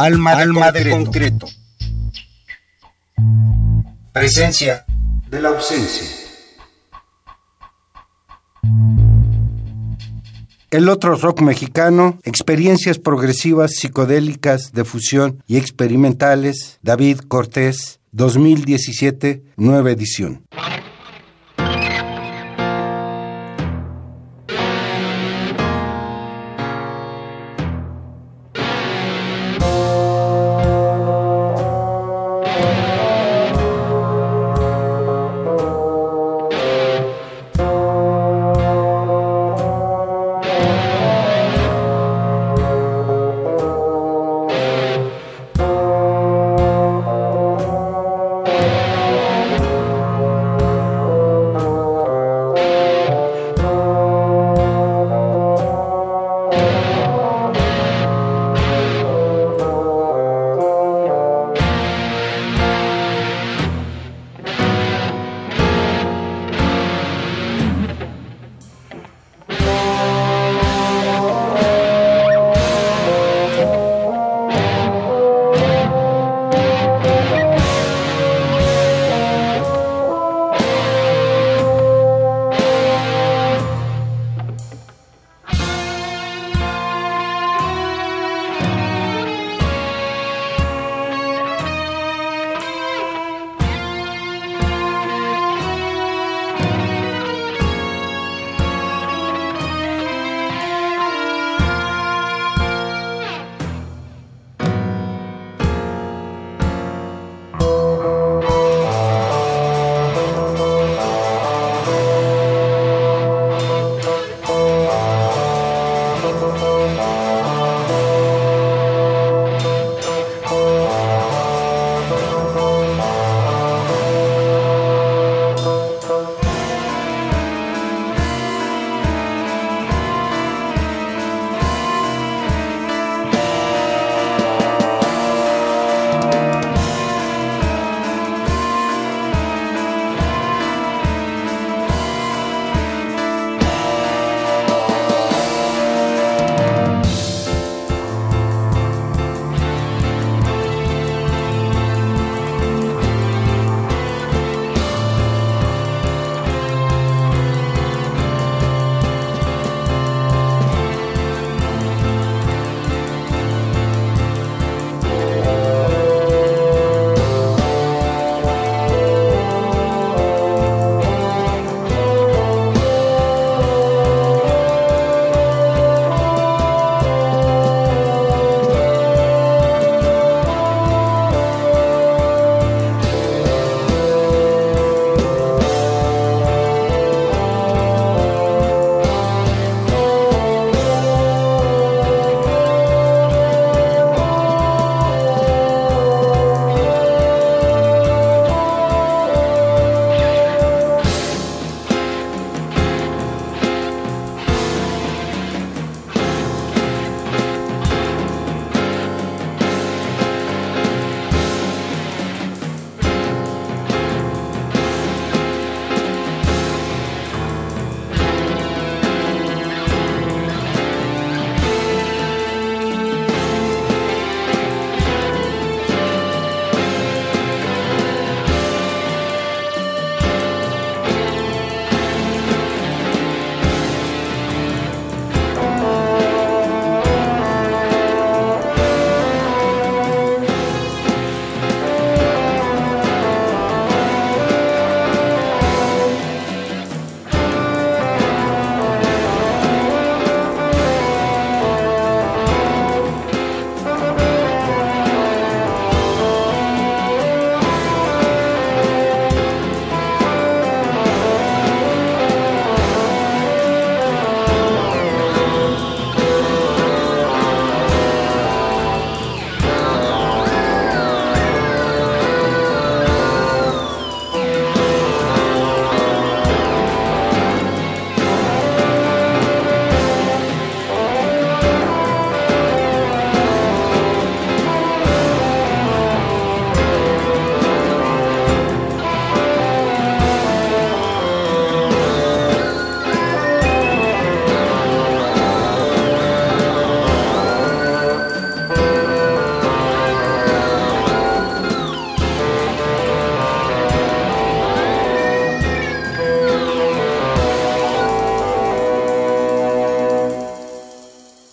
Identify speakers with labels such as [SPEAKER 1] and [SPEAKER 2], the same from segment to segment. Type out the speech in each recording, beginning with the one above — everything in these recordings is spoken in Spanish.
[SPEAKER 1] Alma, de, Alma concreto. de concreto. Presencia de la ausencia. El otro rock mexicano, experiencias progresivas, psicodélicas, de fusión y experimentales, David Cortés, 2017, nueva edición.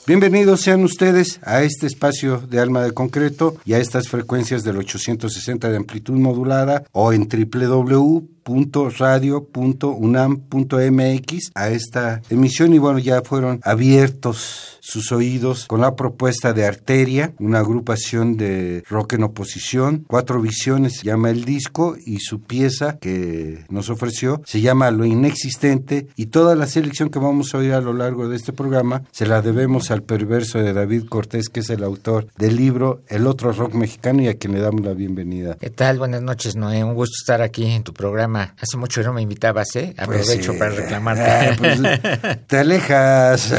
[SPEAKER 1] Bienvenidos sean ustedes a este espacio de Alma de Concreto y a estas frecuencias del 860 de amplitud modulada o en www radio.unam.mx a esta emisión y bueno, ya fueron abiertos sus oídos con la propuesta de Arteria, una agrupación de rock en oposición. Cuatro Visiones se llama el disco y su pieza que nos ofreció se llama Lo Inexistente y toda la selección que vamos a oír a lo largo de este programa se la debemos al perverso de David Cortés, que es el autor del libro El otro rock mexicano y a quien le damos la bienvenida.
[SPEAKER 2] ¿Qué tal? Buenas noches, Noé. Un gusto estar aquí en tu programa Hace mucho no me invitabas, ¿eh? Pues Aprovecho para reclamarte. Ah, pues,
[SPEAKER 1] te alejas.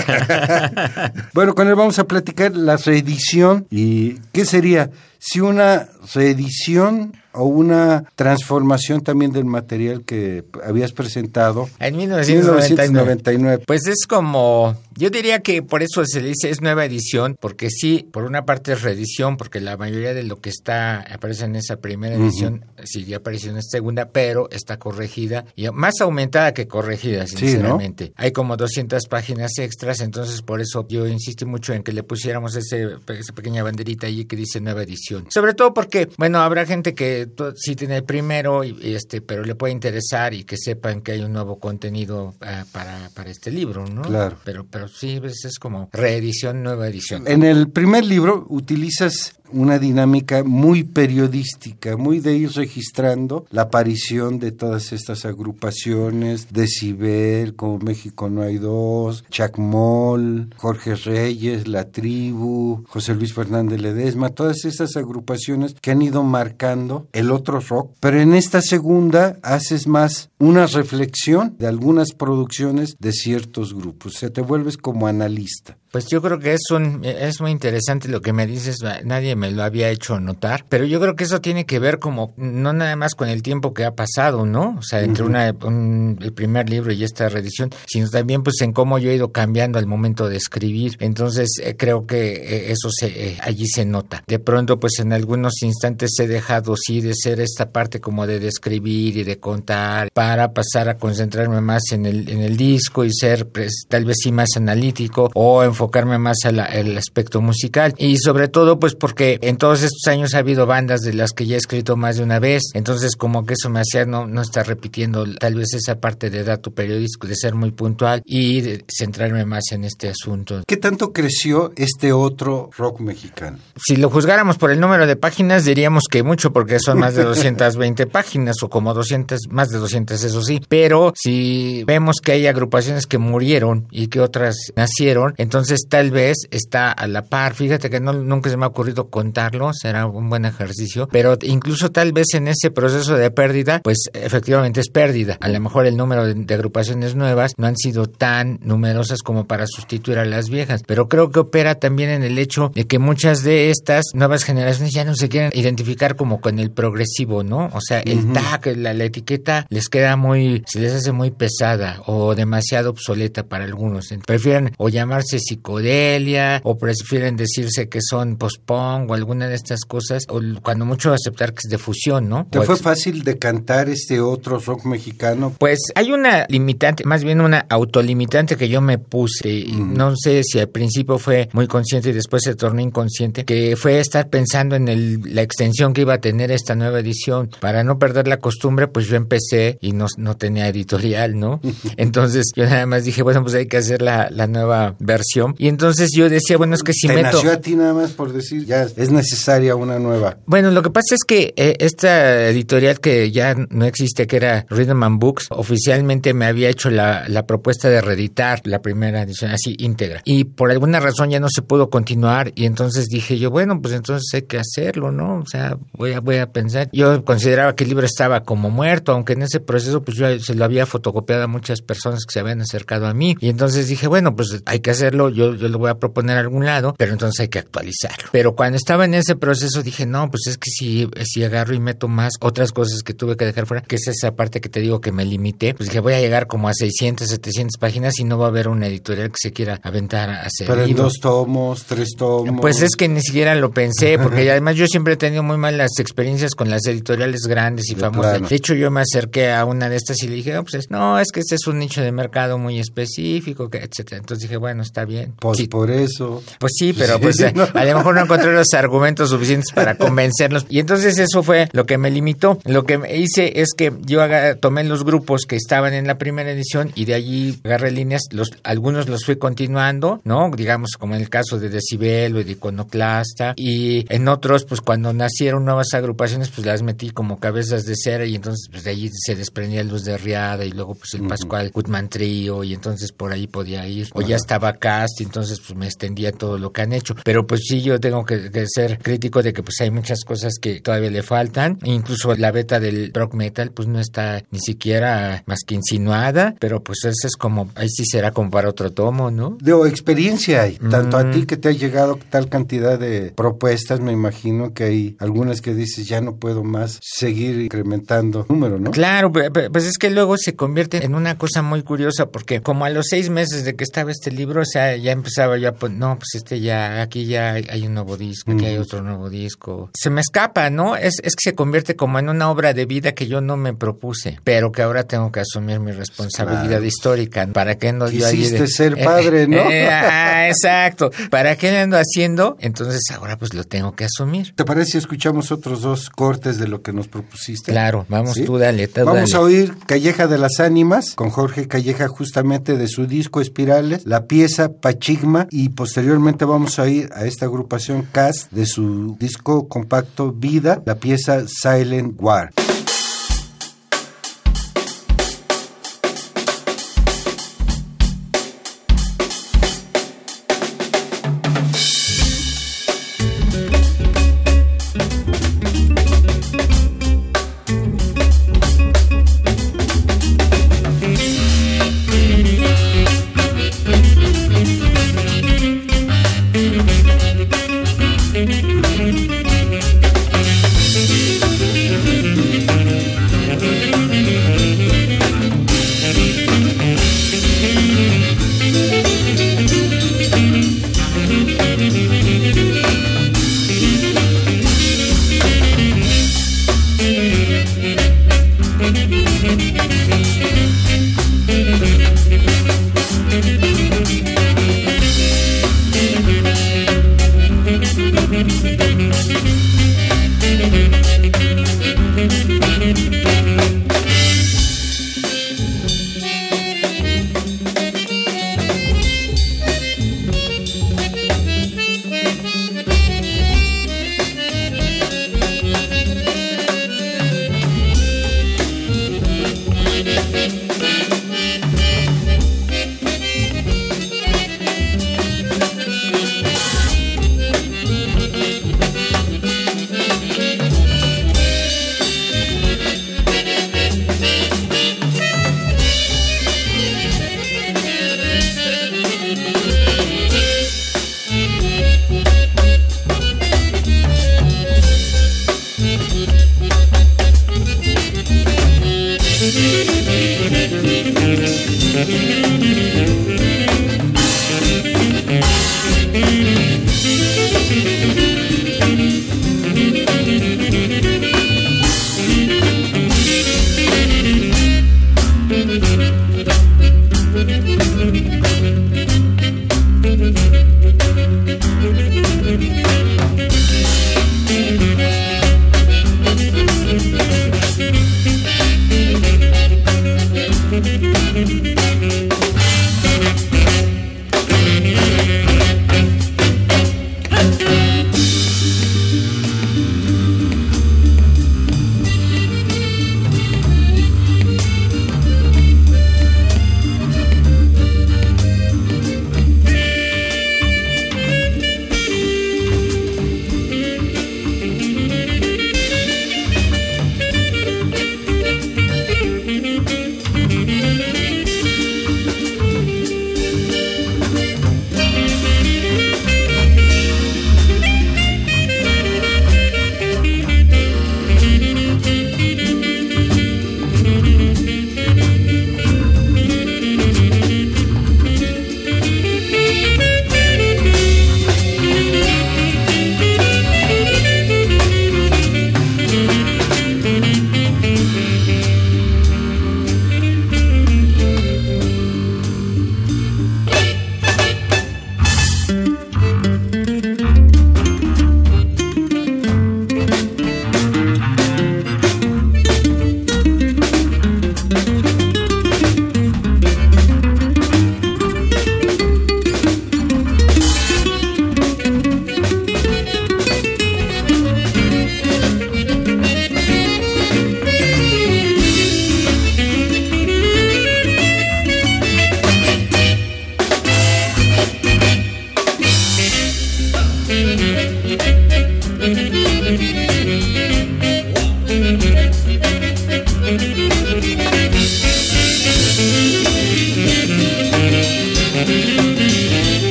[SPEAKER 1] bueno, con él vamos a platicar la reedición y qué sería si una reedición o una transformación también del material que habías presentado
[SPEAKER 2] en 1999. Pues es como, yo diría que por eso se dice es nueva edición, porque sí, por una parte es reedición, porque la mayoría de lo que está aparece en esa primera edición sí ya apareció en esta segunda, pero está corregida y más aumentada que corregida, sinceramente. Hay como 200 páginas extras, entonces por eso yo insisto mucho en que le pusiéramos ese, esa pequeña banderita allí que dice nueva edición. Sobre todo porque, bueno, habrá gente que sí tiene el primero, y, este, pero le puede interesar y que sepan que hay un nuevo contenido ah, para, para este libro, ¿no?
[SPEAKER 1] Claro.
[SPEAKER 2] Pero, pero sí, es como reedición, nueva edición.
[SPEAKER 1] En el primer libro utilizas una dinámica muy periodística, muy de ir registrando la aparición de todas estas agrupaciones, Decibel, como México no hay dos, Chacmol, Jorge Reyes, La Tribu, José Luis Fernández Ledesma, todas estas agrupaciones que han ido marcando el otro rock, pero en esta segunda haces más una reflexión de algunas producciones de ciertos grupos, o sea, te vuelves como analista.
[SPEAKER 2] Pues yo creo que es un es muy interesante lo que me dices, nadie me lo había hecho notar, pero yo creo que eso tiene que ver como no nada más con el tiempo que ha pasado, ¿no? O sea, entre una el primer libro y esta reedición, sino también pues en cómo yo he ido cambiando al momento de escribir. Entonces, eh, creo que eh, eso se eh, allí se nota. De pronto pues en algunos instantes he dejado sí de ser esta parte como de describir y de contar para pasar a concentrarme más en el en el disco y ser pues, tal vez sí más analítico o enfocar enfocarme más al aspecto musical y sobre todo pues porque en todos estos años ha habido bandas de las que ya he escrito más de una vez, entonces como que eso me hacía no, no estar repitiendo tal vez esa parte de dato periodístico, de ser muy puntual y de centrarme más en este asunto.
[SPEAKER 1] ¿Qué tanto creció este otro rock mexicano?
[SPEAKER 2] Si lo juzgáramos por el número de páginas diríamos que mucho porque son más de 220 páginas o como 200, más de 200 eso sí, pero si vemos que hay agrupaciones que murieron y que otras nacieron, entonces tal vez está a la par. Fíjate que no, nunca se me ha ocurrido contarlo, será un buen ejercicio, pero incluso tal vez en ese proceso de pérdida, pues efectivamente es pérdida. A lo mejor el número de, agrupaciones nuevas no han sido tan numerosas como para sustituir a las viejas, pero creo que opera también en el hecho de que muchas de estas nuevas generaciones ya no se quieren identificar como con el progresivo, ¿no? O sea, el tag, la, la etiqueta les queda muy, se les hace muy pesada o demasiado obsoleta para algunos. Prefieren o llamarse psicólogos psicodelia o prefieren decirse que son post-punk o alguna de estas cosas o cuando mucho aceptar que es de fusión, ¿no?
[SPEAKER 1] ¿Te fue fácil de cantar este otro rock mexicano?
[SPEAKER 2] Pues hay una limitante, más bien una autolimitante que yo me puse. Mm. No sé si al principio fue muy consciente y después se tornó inconsciente, que fue estar pensando en el, la extensión que iba a tener esta nueva edición. Para no perder la costumbre, pues yo empecé y no, no tenía editorial, ¿no? Entonces yo nada más dije, bueno, pues hay que hacer la, la nueva versión y entonces yo decía, bueno, es que si
[SPEAKER 1] Te
[SPEAKER 2] meto...
[SPEAKER 1] nació a ti nada más por decir, ya es necesaria una nueva.
[SPEAKER 2] Bueno, lo que pasa es que eh, esta editorial que ya no existe, que era Rhythm and Books, oficialmente me había hecho la, la propuesta de reeditar la primera edición así íntegra. Y por alguna razón ya no se pudo continuar y entonces dije yo, bueno, pues entonces hay que hacerlo, ¿no? O sea, voy a, voy a pensar. Yo consideraba que el libro estaba como muerto, aunque en ese proceso pues yo se lo había fotocopiado a muchas personas que se habían acercado a mí. Y entonces dije, bueno, pues hay que hacerlo. Yo yo, lo voy a proponer a algún lado, pero entonces hay que actualizarlo. Pero cuando estaba en ese proceso dije, no, pues es que si, si agarro y meto más otras cosas que tuve que dejar fuera, que es esa parte que te digo que me limité, pues dije, voy a llegar como a 600, 700 páginas y no va a haber una editorial que se quiera aventar a hacer.
[SPEAKER 1] Pero en dos tomos, tres tomos.
[SPEAKER 2] Pues es que ni siquiera lo pensé, porque además yo siempre he tenido muy malas experiencias con las editoriales grandes y famosas. De hecho, yo me acerqué a una de estas y le dije, no, pues no, es que este es un nicho de mercado muy específico, que etcétera. Entonces dije, bueno, está bien
[SPEAKER 1] Pues
[SPEAKER 2] Sí.
[SPEAKER 1] por eso.
[SPEAKER 2] Pues sí, pero pues
[SPEAKER 1] Sí,
[SPEAKER 2] a-
[SPEAKER 1] no.
[SPEAKER 2] a lo mejor no encontré los argumentos suficientes para convencerlos. Y entonces eso fue lo que me limitó. Lo que me hice es que yo tomé los grupos que estaban en la primera edición y de allí agarré líneas, los, algunos los fui continuando, ¿no? Digamos como en el caso de Decibel o de Iconoclasta. Y en otros, pues cuando nacieron nuevas agrupaciones, pues las metí como cabezas de cera y entonces pues de allí se desprendía Luz de Riada y luego pues el Pascual Gutman Trío y entonces por ahí podía ir. O ya estaba Cast y entonces pues me extendía todo lo que han hecho. Pero pues sí, yo tengo que, que ser crítico de que pues hay muchas cosas que todavía le faltan. Incluso la beta del rock metal pues no está ni siquiera más que insinuada, pero pues eso es como, ahí sí será como para otro tomo, ¿no?
[SPEAKER 1] De experiencia hay, tanto a
[SPEAKER 2] Mm.
[SPEAKER 1] ti que te ha llegado tal cantidad de propuestas, me imagino que hay algunas que dices ya no puedo más seguir incrementando número, ¿no?
[SPEAKER 2] Claro, pues es que luego se convierte en una cosa muy curiosa porque como a los seis meses de que estaba este libro, o sea, ya empezaba yo a poner, no, pues este ya, aquí ya hay, un nuevo disco, aquí hay otro nuevo disco. Se me escapa, ¿no? Es, es que se convierte como en una obra de vida que yo no me propuse, pero que ahora tengo que asumir mi responsabilidad
[SPEAKER 1] Claro.
[SPEAKER 2] histórica. ¿Para qué ando yo ahí? de-
[SPEAKER 1] ser padre, ¿no?
[SPEAKER 2] eh, ah, exacto. ¿Para qué ando haciendo? Entonces ahora pues lo tengo que asumir.
[SPEAKER 1] ¿Te parece si escuchamos otros dos cortes de lo que nos propusiste?
[SPEAKER 2] Claro, vamos
[SPEAKER 1] ¿Sí?
[SPEAKER 2] tú dale, tú
[SPEAKER 1] Vamos
[SPEAKER 2] dale.
[SPEAKER 1] a oír Calleja de las Ánimas con Jorge Calleja justamente de su disco Espirales, la pieza Pachigma y posteriormente vamos a oír a esta agrupación Cast de su disco compacto Vida, la pieza Silent War.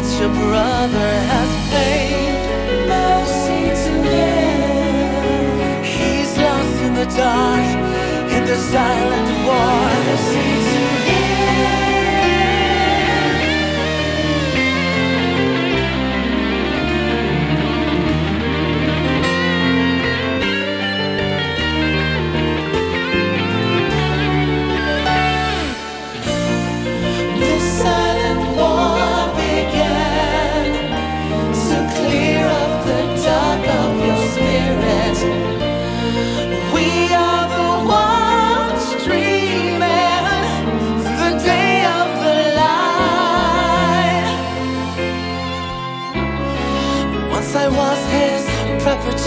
[SPEAKER 3] that your brother has paid mercy to him. He's lost in the dark, in the silent
[SPEAKER 1] war.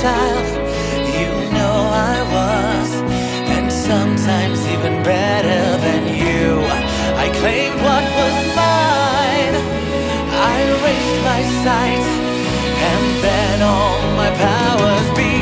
[SPEAKER 3] child, you know I was, and sometimes even better than you. I claimed what was mine, I raised my sight, and then all my powers.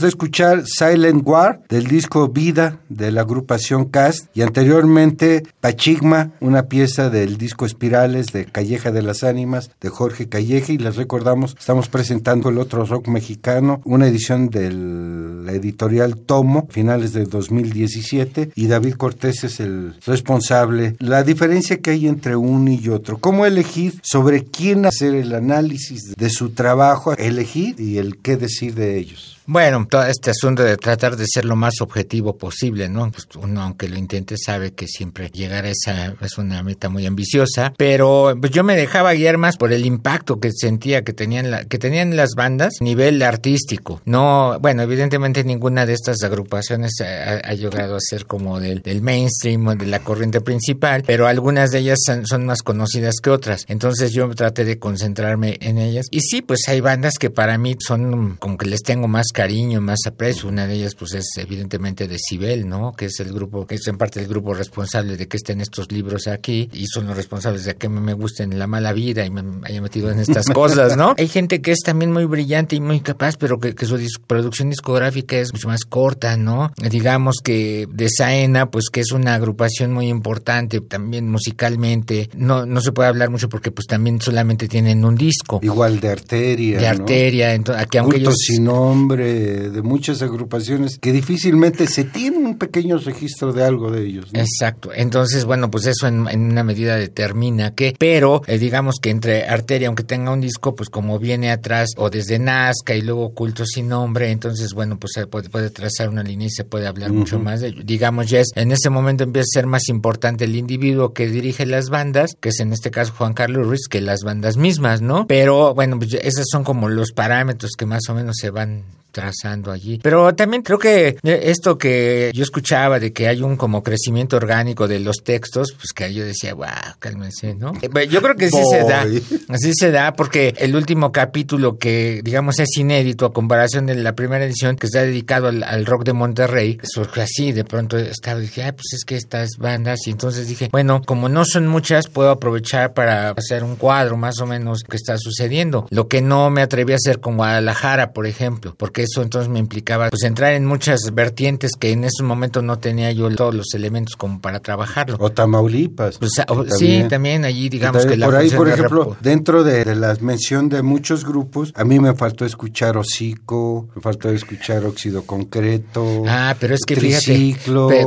[SPEAKER 1] De escuchar Silent War del disco Vida de la agrupación Cast y anteriormente Pachigma, una pieza del disco Espirales de Calleja de las Ánimas de Jorge Calleja y les recordamos, estamos presentando el otro rock mexicano, una edición de la editorial Tomo, finales de 2017 y David Cortés es el responsable. La diferencia que hay entre uno y otro, cómo elegir sobre quién hacer el análisis de su trabajo, elegir y el qué decir de ellos.
[SPEAKER 2] Bueno, todo este asunto de tratar de ser lo más objetivo posible, ¿no? Pues uno, aunque lo intente, sabe que siempre llegar a esa es una meta muy ambiciosa, pero pues yo me dejaba guiar más por el impacto que sentía que tenían, la, que tenían las bandas a nivel artístico. No, bueno, evidentemente ninguna de estas agrupaciones ha, llegado a ser como del, del, mainstream o de la corriente principal, pero algunas de ellas son, son más conocidas que otras. Entonces yo traté de concentrarme en ellas. Y sí, pues hay bandas que para mí son como que les tengo más cariño, más aprecio. Una de ellas, pues, es evidentemente Decibel, ¿no? Que es el grupo, que es en parte el grupo responsable de que estén estos libros aquí y son los responsables de que me gusten la mala vida y me haya metido en estas cosas, ¿no? Hay gente que es también muy brillante y muy capaz, pero que, su producción discográfica es mucho más corta, ¿no? Digamos que de Saena, pues, que es una agrupación muy importante también musicalmente. No, no se puede hablar mucho porque, pues, también solamente tienen un disco.
[SPEAKER 1] Igual de Arteria.
[SPEAKER 2] De Arteria, entonces, aquí aunque ellos...
[SPEAKER 1] sin nombre de, muchas agrupaciones que difícilmente se tiene un pequeño registro de algo de ellos.
[SPEAKER 2] Exacto. Entonces, bueno, pues eso en, una medida determina que, pero eh, digamos que entre Arteria, aunque tenga un disco, pues como viene atrás o desde Nazca y luego Culto sin nombre, entonces, bueno, pues se puede, puede trazar una línea y se puede hablar mucho más de ello. Digamos, ya es, en ese momento empieza a ser más importante el individuo que dirige las bandas, que es en este caso Juan Carlos Ruiz, que las bandas mismas, ¿no? Pero bueno, pues esos son como los parámetros que más o menos se van trazando allí. Pero también creo que esto que yo escuchaba de que hay un como crecimiento orgánico de los textos, pues que yo decía, wow, cálmense, ¿no? Eh, yo creo que sí se da, así se da, porque el último capítulo que, digamos, es inédito a comparación de la primera edición que está dedicado al, rock de Monterrey, surge así, de pronto estaba, dije, ah, pues es que estas bandas, y entonces dije, bueno, como no son muchas, puedo aprovechar para hacer un cuadro más o menos que está sucediendo. Lo que no me atreví a hacer con Guadalajara, por ejemplo, porque eso entonces me implicaba pues entrar en muchas vertientes que en ese momento no tenía yo todos los elementos como para trabajarlo.
[SPEAKER 1] O Tamaulipas.
[SPEAKER 2] Pues, sí, también allí digamos que la
[SPEAKER 1] Por ahí, por ejemplo, dentro de, la mención de muchos grupos, a mí me faltó escuchar Hocico, me faltó escuchar Óxido Concreto.
[SPEAKER 2] Ah, pero es que fíjate,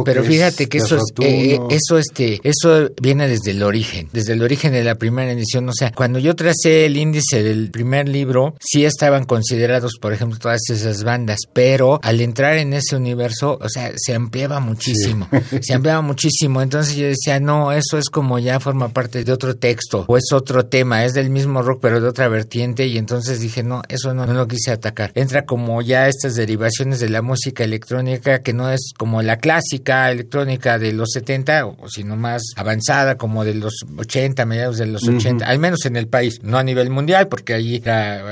[SPEAKER 2] pero, fíjate que eso es, eh, eh, eso este, eso viene desde el origen, desde el origen de la primera edición, o sea, cuando yo tracé el índice del primer libro, sí estaban considerados, por ejemplo, todas esas bandas, pero al entrar en ese universo, o sea, se ampliaba muchísimo, se ampliaba muchísimo, entonces yo decía, no, eso es como ya forma parte de otro texto, o es otro tema, es del mismo rock, pero de otra vertiente, y entonces dije, no, eso no, no lo quise atacar. Entra como ya estas derivaciones de la música electrónica, que no es como la clásica electrónica de los 70, o sino más avanzada, como de los 80, mediados de los 80, al menos en el país, no a nivel mundial, porque allí,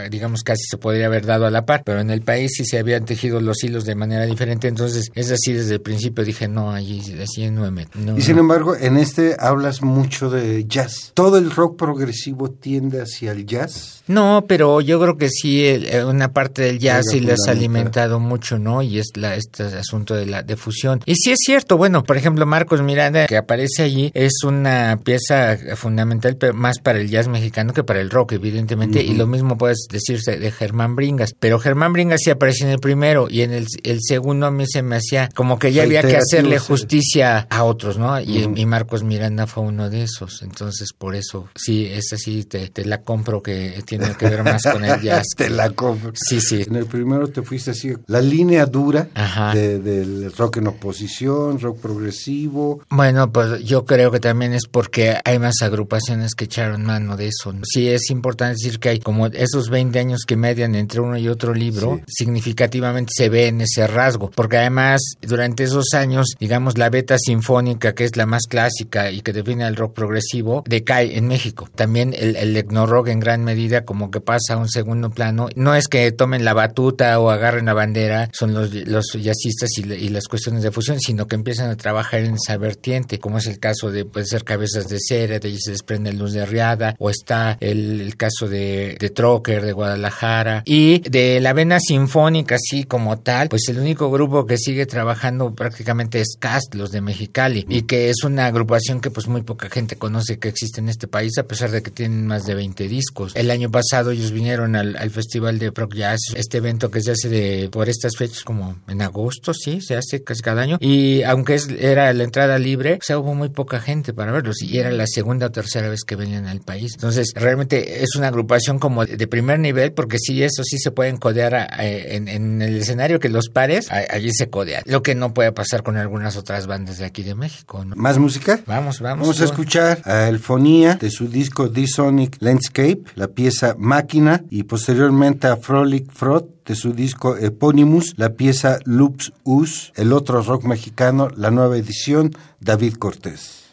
[SPEAKER 2] digamos, casi se podría haber dado a la par, pero en el país si se habían tejido los hilos de manera diferente. Entonces, es así desde el principio dije, no, allí así no me
[SPEAKER 1] y sin embargo, en este hablas mucho de jazz. ¿Todo el rock progresivo tiende hacia el jazz?
[SPEAKER 2] No, pero yo creo que sí, eh, una parte del jazz sí le has alimentado mucho, ¿no? Y es la, este asunto de la difusión. Y sí es cierto, bueno, por ejemplo, Marcos Miranda, que aparece allí, es una pieza fundamental más para el jazz mexicano que para el rock, evidentemente. Y lo mismo puedes decirse de Germán Bringas. Pero Germán Bringas sí aparece en el primero y en el, segundo a mí se me hacía como que ya había que hacerle justicia a otros, ¿no? Y, Marcos Miranda fue uno de esos. Entonces, por eso, sí, es así, te, te la compro que tiene que ver más con el jazz.
[SPEAKER 1] Te la compro.
[SPEAKER 2] Sí, sí.
[SPEAKER 1] En el primero te fuiste así, la línea dura del rock en oposición, rock progresivo.
[SPEAKER 2] Bueno, pues yo creo que también es porque hay más agrupaciones que echaron mano de eso. Sí, es importante decir que hay como esos 20 años que median entre uno y otro libro, significativamente se ve en ese rasgo, porque además durante esos años, digamos, la beta sinfónica, que es la más clásica y que define el rock progresivo, decae en México. También el, el rock en gran medida como que pasa a un segundo plano. No es que tomen la batuta o agarren la bandera, son los, los jazzistas y, las cuestiones de fusión, sino que empiezan a trabajar en esa vertiente, como es el caso de, puede ser Cabezas de Cera, de allí se desprende Luz de Riada, o está el, caso de, de Trocker, de Guadalajara, y de la vena sinfónica sinfónica así como tal, pues el único grupo que sigue trabajando prácticamente es Cast, los de Mexicali, y que es una agrupación que pues muy poca gente conoce que existe en este país, a pesar de que tienen más de 20 discos. El año pasado ellos vinieron al, Festival de Proc Jazz, este evento que se hace de, por estas fechas como en agosto, sí, se hace casi cada año, y aunque es, era la entrada libre, o hubo muy poca gente para verlos, y era la segunda o tercera vez que venían al país. Entonces, realmente es una agrupación como de primer nivel, porque sí, eso sí se pueden codear en, el escenario que los pares, allí se codean. Lo que no puede pasar con algunas otras bandas de aquí de México.
[SPEAKER 4] ¿Más música?
[SPEAKER 2] Vamos, vamos.
[SPEAKER 4] Vamos a escuchar a Elfonía de su disco D-Sonic Landscape, la pieza Máquina, y posteriormente a Frolic Frot de su disco Eponymus, la pieza Loops Us, el otro rock mexicano, la nueva edición, David Cortés.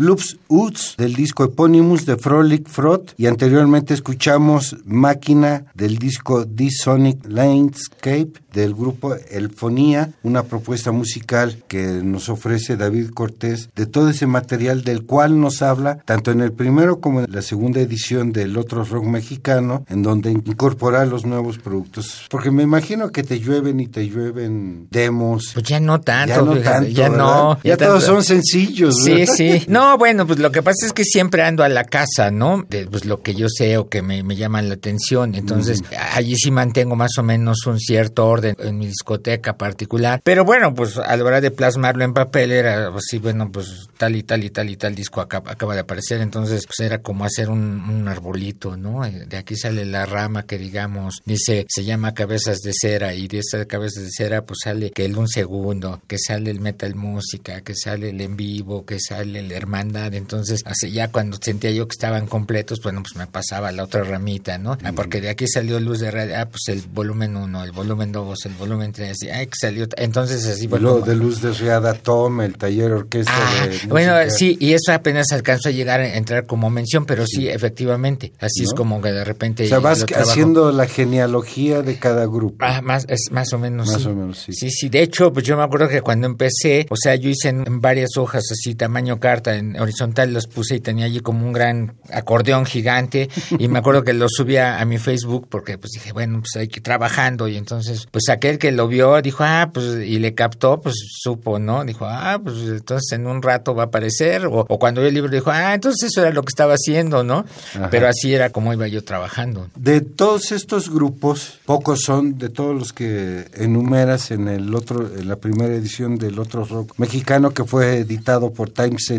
[SPEAKER 1] Loops Uts del disco Eponymous de Frolic Frot y anteriormente escuchamos Máquina del disco The Sonic Landscape del grupo Elfonía, una propuesta musical que nos ofrece David Cortés de todo ese material del cual nos habla tanto en el primero como en la segunda edición del otro rock mexicano, en donde incorpora los nuevos productos. Porque me imagino que te llueven y te llueven demos.
[SPEAKER 2] Pues ya no tanto,
[SPEAKER 1] ya no, tanto,
[SPEAKER 2] ya, no
[SPEAKER 1] ya, todos son sencillos.
[SPEAKER 2] Sí, sí. No, bueno, pues lo que pasa es que siempre ando a la casa, ¿no? De pues, lo que yo sé o que me, me llaman la atención. Entonces, allí sí mantengo más o menos un cierto orden en mi discoteca particular. Pero bueno, pues a la hora de plasmarlo en papel era así, pues, bueno, pues tal y tal y tal y tal disco acaba, acaba de aparecer. Entonces, pues era como hacer un, un arbolito, ¿no? Eh, de aquí sale la rama que digamos, dice, se llama cabezas de cera y de esa cabezas de cera pues sale que el un segundo, que sale el metal música, que sale el en vivo, que sale la hermandad. Entonces, así ya cuando sentía yo que estaban completos, bueno, pues me pasaba la otra ramita, ¿no? Ah, porque de aquí salió luz de radio, ah, pues el volumen 1, el volumen 2, el volumen 3, y, ah, que salió. Entonces, así,
[SPEAKER 1] bueno. de luz de riada, Tom, el taller orquesta
[SPEAKER 2] ah,
[SPEAKER 1] de
[SPEAKER 2] Bueno, sí, y eso apenas alcanzó a llegar a entrar como mención, pero sí, efectivamente, así es como que de repente.
[SPEAKER 1] O sea, vas haciendo la genealogía de cada grupo.
[SPEAKER 2] Ah, más, es, más o menos.
[SPEAKER 1] Más
[SPEAKER 2] sí.
[SPEAKER 1] o menos, sí.
[SPEAKER 2] Sí, sí, de hecho, pues yo me acuerdo que cuando empecé, o sea, yo hice en, varias hojas así, tamaño carta, en horizontal los puse y tenía allí como un gran acordeón gigante y me acuerdo que lo subía a mi Facebook porque pues dije, bueno, pues hay que ir trabajando y entonces, pues aquel que lo vio dijo, ah, pues y le captó, pues supo, ¿no? Dijo, ah, pues entonces en un rato va a aparecer o, o cuando vio el libro dijo, ah, entonces eso era lo que estaba haciendo, ¿no?
[SPEAKER 1] Ajá.
[SPEAKER 2] Pero así era como iba yo trabajando.
[SPEAKER 1] De todos estos grupos, pocos son de todos los que enumeras en el otro, en la primera edición del otro rock mexicano que fue editado por Times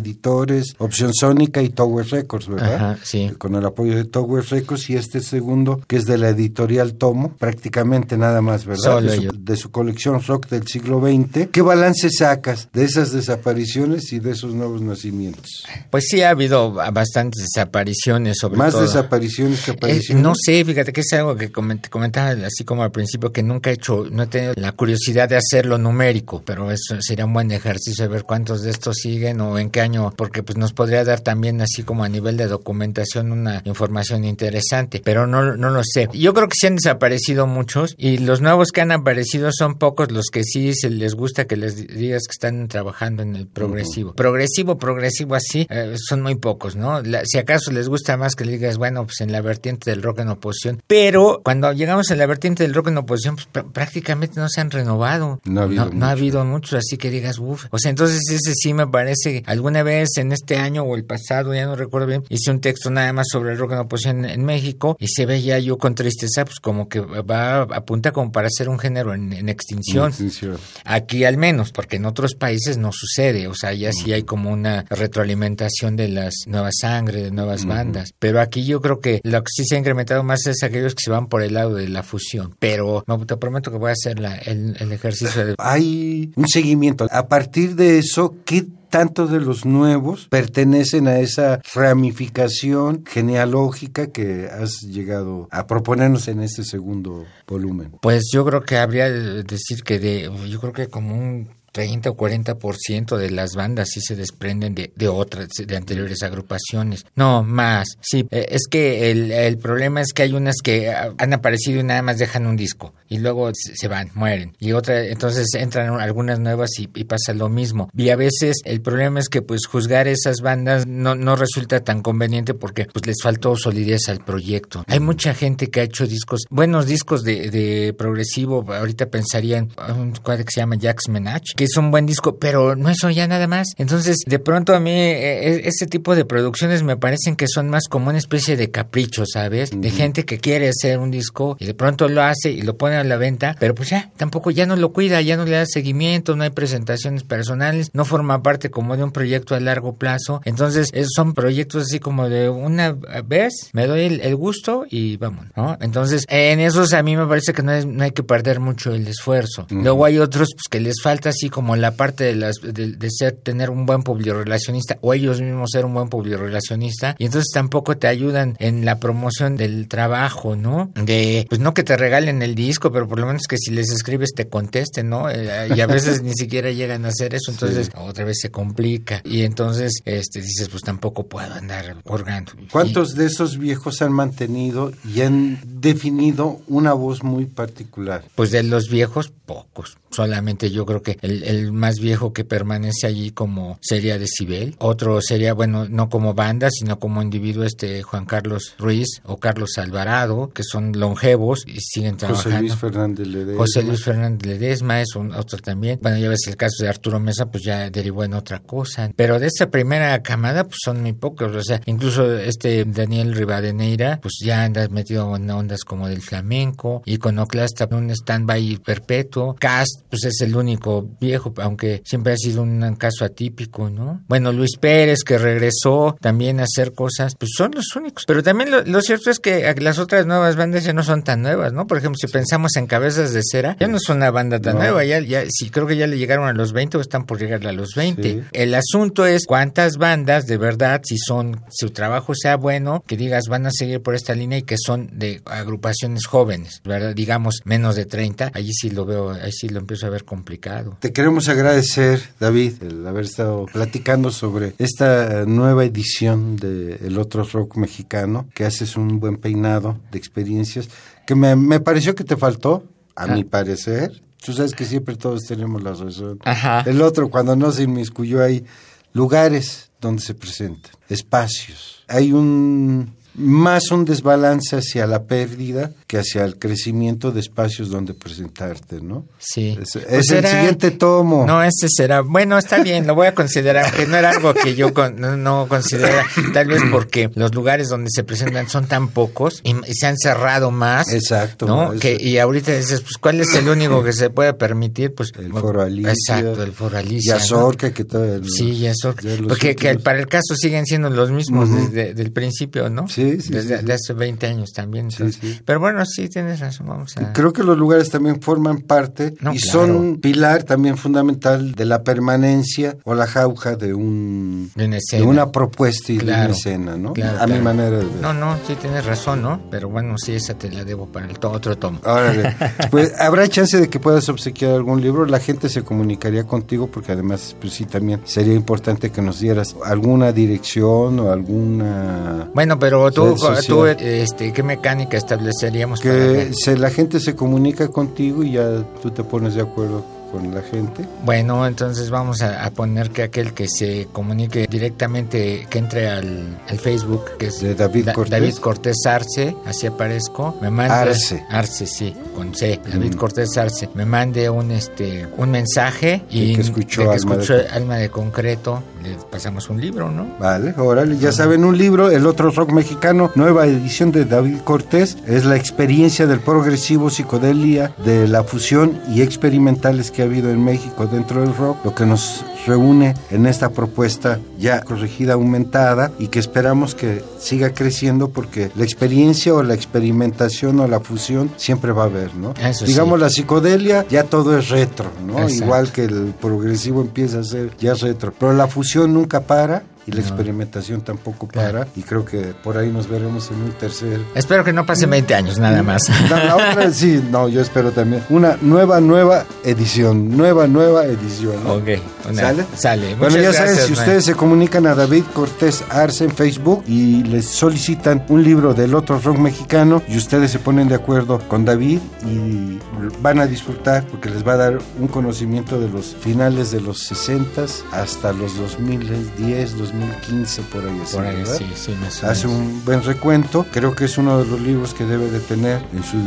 [SPEAKER 1] Editores, Opción Sónica y Tower Records, ¿verdad?
[SPEAKER 2] Ajá, sí.
[SPEAKER 1] Con el apoyo de Tower Records y este segundo que es de la editorial Tomo, prácticamente nada más, ¿verdad?
[SPEAKER 2] Solo
[SPEAKER 1] de, su, de su colección rock del siglo XX. ¿Qué balance sacas de esas desapariciones y de esos nuevos nacimientos?
[SPEAKER 2] Pues sí ha habido bastantes desapariciones, sobre
[SPEAKER 1] Más
[SPEAKER 2] todo.
[SPEAKER 1] desapariciones que
[SPEAKER 2] Eh,
[SPEAKER 1] apariciones.
[SPEAKER 2] no sé, fíjate que es algo que coment- comentaba así como al principio que nunca he hecho, no he tenido la curiosidad de hacerlo numérico, pero eso sería un buen ejercicio de ver cuántos de estos siguen o en qué año, porque pues nos podría dar también así como a nivel de documentación una información interesante, pero no, no lo sé. Yo creo que sí han desaparecido muchos y los nuevos que han aparecido son pocos los que sí se les gusta que les digas que están trabajando en el progresivo. Progresivo, progresivo así, eh, son muy pocos, ¿no? La- si acaso les gusta más que le digas, bueno, pues en la vertiente del rock en oposición, pero cuando llegamos a la vertiente del rock en oposición, pues pr- prácticamente no se han renovado.
[SPEAKER 1] No ha habido
[SPEAKER 2] no, ha
[SPEAKER 1] mucho.
[SPEAKER 2] habido muchos, así que digas, uff. O sea, entonces ese sí me parece, alguna vez en este año o el pasado, ya no recuerdo bien, hice un texto nada más sobre el rock en oposición en, en México y se veía yo con tristeza, pues como que va, apunta como para ser un género en, en extinción.
[SPEAKER 1] Extinción.
[SPEAKER 2] Aquí al menos, porque en otros países no sucede, o sea, ya sí hay como una retroalimentación de las nuevas sangre, de nuevas bandas, pero aquí yo creo que lo que sí se ha incrementado más es aquellos que se van por el lado de la fusión, pero no, te prometo que voy a hacer la- el, el ejercicio de...
[SPEAKER 1] Hay un seguimiento. A partir de eso, ¿qué tanto de los nuevos pertenecen a esa ramificación genealógica que has llegado a proponernos en este segundo volumen?
[SPEAKER 2] Pues yo creo que habría de decir que de, yo creo que como un 30 o 40% de las bandas sí se desprenden de, de otras, de anteriores agrupaciones. No, más. Sí, eh, es que el, el problema es que hay unas que ah, han aparecido y nada más dejan un disco y luego se van, mueren. Y otra, entonces entran algunas nuevas y, y pasa lo mismo. Y a veces el problema es que pues juzgar esas bandas no, no resulta tan conveniente porque pues les faltó solidez al proyecto. Hay mucha gente que ha hecho discos, buenos discos de, de progresivo. Ahorita pensaría en un cuadro que se llama Jax Menach, que es un buen disco, pero no eso ya nada más. Entonces, de pronto a mí eh, ese tipo de producciones me parecen que son más como una especie de capricho, ¿sabes? De gente que quiere hacer un disco y de pronto lo hace y lo pone a la venta, pero pues ya, tampoco ya no lo cuida, ya no le da seguimiento, no hay presentaciones personales, no forma parte como de un proyecto a largo plazo. Entonces, esos son proyectos así como de una vez, me doy el, el gusto y vamos, ¿no? Entonces, en esos a mí me parece que no, es- no hay que perder mucho el esfuerzo. Luego hay otros pues, que les falta así como la parte de, las, de, ser, tener un buen publirelacionista o ellos mismos ser un buen publirelacionista y entonces tampoco te ayudan en la promoción del trabajo, ¿no? De, pues no que te regalen el disco, pero por lo menos que si les escribes te contesten, ¿no? Eh, y a veces ni siquiera llegan a hacer eso, entonces otra vez se complica y entonces este dices, pues tampoco puedo andar orgando.
[SPEAKER 1] ¿Cuántos de esos viejos han mantenido y han definido una voz muy particular?
[SPEAKER 2] Pues de los viejos, pocos. Solamente yo creo que el, más viejo que permanece allí como sería Decibel. Otro sería, bueno, no como banda, sino como individuo este Juan Carlos Ruiz o Carlos Alvarado, que son longevos y siguen trabajando.
[SPEAKER 1] José Luis Fernández Ledesma.
[SPEAKER 2] José Luis Fernández Ledesma es un, otro también. Bueno, ya ves el caso de Arturo Mesa, pues ya derivó en otra cosa. Pero de esa primera camada, pues son muy pocos. O sea, incluso este Daniel Rivadeneira, pues ya anda metido en ondas como del flamenco, iconoclasta, un stand-by perpetuo. Cast, pues es el único viejo, aunque siempre ha sido un caso atípico, ¿no? Bueno, Luis Pérez, que regresó también a hacer cosas, pues son los únicos. Pero también lo, cierto es que las otras nuevas bandas ya no son tan nuevas, ¿no? Por ejemplo, si pensamos en Cabezas de Cera, ya no es una banda tan nueva, ya, ya, sí, creo que ya le llegaron a los 20 o están por llegar a los 20. El asunto es cuántas bandas de verdad, si son, su trabajo sea bueno, que digas van a seguir por esta línea y que son de agrupaciones jóvenes, ¿verdad? Digamos menos de 30, allí sí lo veo, ahí sí lo empiezo a ver complicado.
[SPEAKER 1] Te queremos agradecer, David, el haber estado platicando sobre esta nueva edición de El Otro Rock Mexicano, que haces un buen peinado de experiencias, que me, me pareció que te faltó, a mi ah. parecer. Tú sabes que siempre todos tenemos la razón.
[SPEAKER 2] Ajá.
[SPEAKER 1] El otro, cuando no se inmiscuyó, hay lugares donde se presentan, espacios. Hay un más un desbalance hacia la pérdida que hacia el crecimiento de espacios donde presentarte, ¿no?
[SPEAKER 2] Sí.
[SPEAKER 1] Es, pues el siguiente tomo.
[SPEAKER 2] No, ese será. Bueno, está bien, lo voy a considerar, que no era algo que yo no, no considera, tal vez porque los lugares donde se presentan son tan pocos y, se han cerrado más.
[SPEAKER 1] Exacto.
[SPEAKER 2] ¿no? Que, y ahorita dices, pues, ¿cuál es el único que se puede permitir? Pues,
[SPEAKER 1] el Foro
[SPEAKER 2] Exacto, el Foro Alicia.
[SPEAKER 1] Y que todo el,
[SPEAKER 2] Sí, Yazorca. Porque que para el caso siguen siendo los mismos desde el principio, ¿no?
[SPEAKER 1] Sí.
[SPEAKER 2] Desde, hace 20 años también. Pero bueno, sí, tienes razón. Vamos a...
[SPEAKER 1] Creo que los lugares también forman parte y son un pilar también fundamental de la permanencia o la jauja de un de, una propuesta y de una escena, ¿no? a mi manera de ver.
[SPEAKER 2] No, no, sí tienes razón, ¿no? Pero bueno, sí, esa te la debo para el otro tomo.
[SPEAKER 1] Órale. pues habrá chance de que puedas obsequiar algún libro. La gente se comunicaría contigo porque además, pues sí, también sería importante que nos dieras alguna dirección o alguna...
[SPEAKER 2] Bueno, pero tú, tú este, ¿qué mecánica estableceríamos?
[SPEAKER 1] Que se, la gente se comunica contigo y ya tú te pones de acuerdo con la gente.
[SPEAKER 2] Bueno, entonces vamos a, poner que aquel que se comunique directamente, que entre al, Facebook, que es
[SPEAKER 1] de David Cortés.
[SPEAKER 2] David Cortés Arce, así aparezco, me mande
[SPEAKER 1] Arce.
[SPEAKER 2] Arce, sí, con C, David Cortés Arce, me mande un este un mensaje y
[SPEAKER 1] que escuchó,
[SPEAKER 2] alma, de... alma de concreto, le pasamos un libro, ¿no?
[SPEAKER 1] Vale, órale, ya saben un libro, el otro rock mexicano, nueva edición de David Cortés, es la experiencia del progresivo psicodelia, de la fusión y experimentales que ha habido en México dentro del rock, lo que nos reúne en esta propuesta ya corregida, aumentada y que esperamos que siga creciendo porque la experiencia o la experimentación o la fusión siempre va a haber, ¿no? Digamos la psicodelia ya todo es retro, ¿no? Igual que el progresivo empieza a ser ya retro, pero la fusión nunca para y la experimentación tampoco para y creo que por ahí nos veremos en un tercer
[SPEAKER 2] espero que no pase 20 años nada más.
[SPEAKER 1] la otra sí no yo espero también. Una nueva nueva edición nueva nueva edición
[SPEAKER 2] ok
[SPEAKER 1] sale
[SPEAKER 2] sale.
[SPEAKER 1] Bueno ya saben si ustedes se comunican a David Cortés Arce en Facebook y les solicitan un libro del otro rock mexicano y ustedes se ponen de acuerdo con David y van a disfrutar porque les va a dar un conocimiento de los finales de los 60 hasta los 2010 2000 2015 por ahí.
[SPEAKER 2] Por ahí, sí, sí,
[SPEAKER 1] Hace un buen recuento. Creo que es uno de los libros que debe de tener en su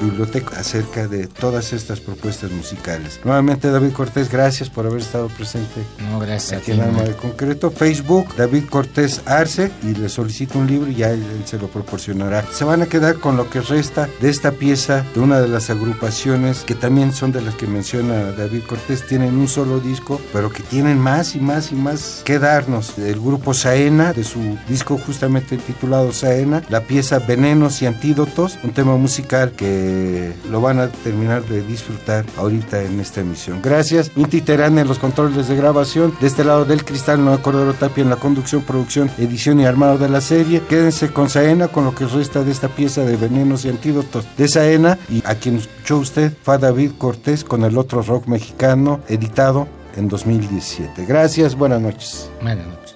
[SPEAKER 1] biblioteca acerca de todas estas propuestas musicales. Nuevamente, David Cortés, gracias por haber estado presente.
[SPEAKER 2] No, gracias.
[SPEAKER 1] Aquí en Alma de Concreto. Facebook, David Cortés Arce, y le solicito un libro y ya él, se lo proporcionará. Se van a quedar con lo que resta de esta pieza de una de las agrupaciones que también son de las que menciona David Cortés. Tienen un solo disco, pero que tienen más y más y más que darnos el grupo Saena, de su disco justamente titulado Saena, la pieza Venenos y Antídotos, un tema musical que lo van a terminar de disfrutar ahorita en esta emisión. Gracias. Inti Terán en los controles de grabación. De este lado del cristal, no Cordero Tapia en la conducción, producción, edición y armado de la serie. Quédense con Saena, con lo que resta de esta pieza de venenos y antídotos de Saena. Y a quien escuchó usted fue David Cortés con el otro rock mexicano, editado en 2017. Gracias, buenas noches.
[SPEAKER 4] Buenas noches.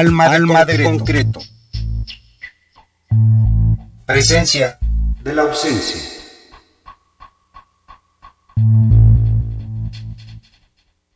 [SPEAKER 1] Alma, Alma de, concreto. Presencia de la ausencia.